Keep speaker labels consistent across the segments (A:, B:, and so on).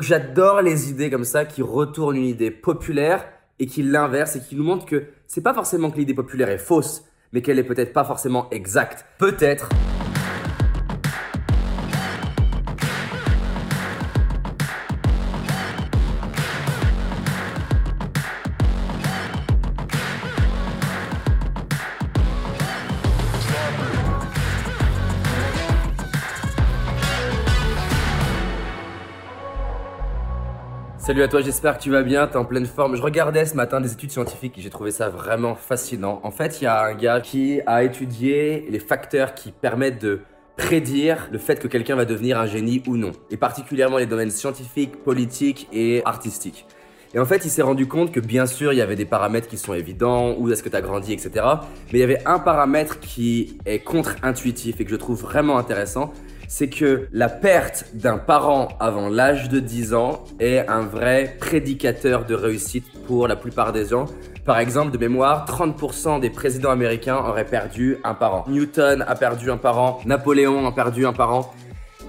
A: J'adore les idées comme ça qui retournent une idée populaire et qui l'inversent et qui nous montrent que c'est pas forcément que l'idée populaire est fausse, mais qu'elle est peut-être pas forcément exacte. Peut-être Salut à toi, j'espère que tu vas bien, t'es en pleine forme. Je regardais ce matin des études scientifiques et j'ai trouvé ça vraiment fascinant. En fait, il y a un gars qui a étudié les facteurs qui permettent de prédire le fait que quelqu'un va devenir un génie ou non, et particulièrement les domaines scientifiques, politiques et artistiques. Et en fait, il s'est rendu compte que bien sûr, il y avait des paramètres qui sont évidents, où est-ce que tu as grandi, etc. Mais il y avait un paramètre qui est contre-intuitif et que je trouve vraiment intéressant, c'est que la perte d'un parent avant l'âge de 10 ans est un vrai prédicateur de réussite pour la plupart des gens. Par exemple, de mémoire, 30% des présidents américains auraient perdu un parent. Newton a perdu un parent, Napoléon a perdu un parent.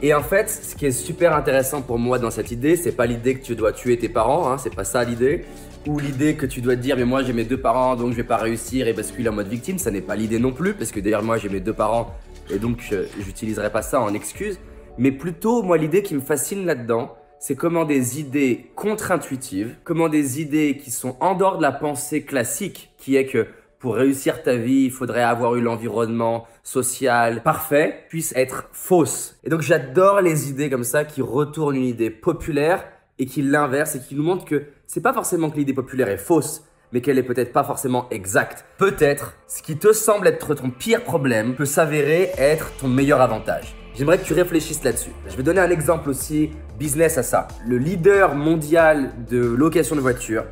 A: Et en fait, ce qui est super intéressant pour moi dans cette idée, c'est pas l'idée que tu dois tuer tes parents, hein, c'est pas ça l'idée, ou l'idée que tu dois te dire mais moi j'ai mes deux parents donc je vais pas réussir et basculer en mode victime, ça n'est pas l'idée non plus parce que d'ailleurs moi j'ai mes deux parents et donc j'utiliserai pas ça en excuse, mais plutôt moi l'idée qui me fascine là-dedans, c'est comment des idées contre-intuitives, comment des idées qui sont en dehors de la pensée classique, qui est que pour réussir ta vie, il faudrait avoir eu l'environnement social parfait, puissent être fausses. Et donc j'adore les idées comme ça qui retournent une idée populaire et qui l'inversent et qui nous montrent que c'est pas forcément que l'idée populaire est fausse, mais qu'elle est peut-être pas forcément exacte. Peut-être, ce qui te semble être ton pire problème peut s'avérer être ton meilleur avantage. J'aimerais que tu réfléchisses là-dessus. Je vais donner un exemple aussi business à ça. Le leader mondial de location de voitures,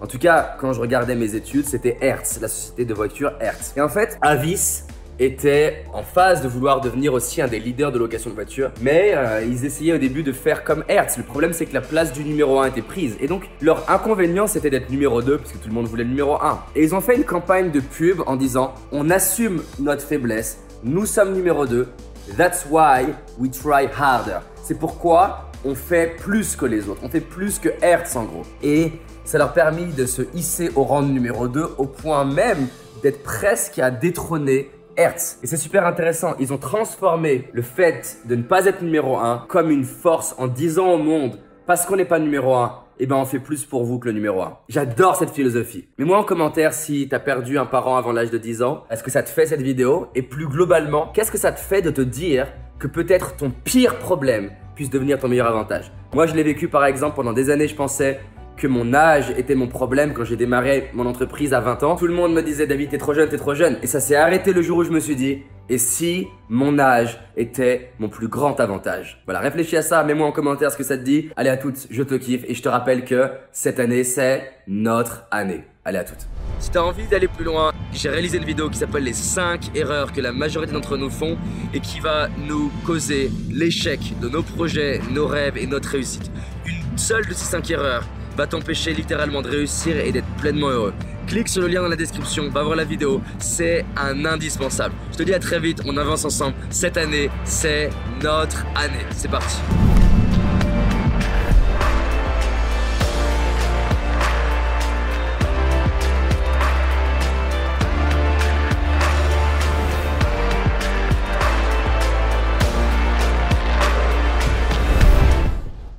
A: en tout cas, quand je regardais mes études, c'était Hertz, la société de voitures Hertz. Et en fait, Avis était en phase de vouloir devenir aussi un des leaders de location de voitures, mais euh, ils essayaient au début de faire comme Hertz. Le problème c'est que la place du numéro 1 était prise, et donc leur inconvénient c'était d'être numéro 2, puisque tout le monde voulait le numéro 1. Et ils ont fait une campagne de pub en disant on assume notre faiblesse, nous sommes numéro 2, that's why we try harder. C'est pourquoi on fait plus que les autres, on fait plus que Hertz en gros. Et ça leur a permis de se hisser au rang de numéro 2 au point même d'être presque à détrôner Hertz. Et c'est super intéressant, ils ont transformé le fait de ne pas être numéro 1 comme une force en disant au monde, parce qu'on n'est pas numéro 1, eh ben on fait plus pour vous que le numéro 1. J'adore cette philosophie. Mets-moi en commentaire si t'as perdu un parent avant l'âge de 10 ans. Est-ce que ça te fait cette vidéo? Et plus globalement, qu'est-ce que ça te fait de te dire que peut-être ton pire problème puisse devenir ton meilleur avantage? Moi je l'ai vécu par exemple pendant des années, je pensais que mon âge était mon problème quand j'ai démarré mon entreprise à 20 ans. Tout le monde me disait David, t'es trop jeune, t'es trop jeune. Et ça s'est arrêté le jour où je me suis dit, et si mon âge était mon plus grand avantage? Voilà, réfléchis à ça, mets-moi en commentaire ce que ça te dit. Allez à toutes, je te kiffe et je te rappelle que cette année, c'est notre année. Allez à toutes. Si t'as envie d'aller plus loin, j'ai réalisé une vidéo qui s'appelle les 5 erreurs que la majorité d'entre nous font et qui va nous causer l'échec de nos projets, nos rêves et notre réussite. Une seule de ces 5 erreurs va t'empêcher littéralement de réussir et d'être pleinement heureux. Clique sur le lien dans la description, va voir la vidéo, c'est un indispensable. Je te dis à très vite, on avance ensemble. Cette année, c'est notre année. C'est parti.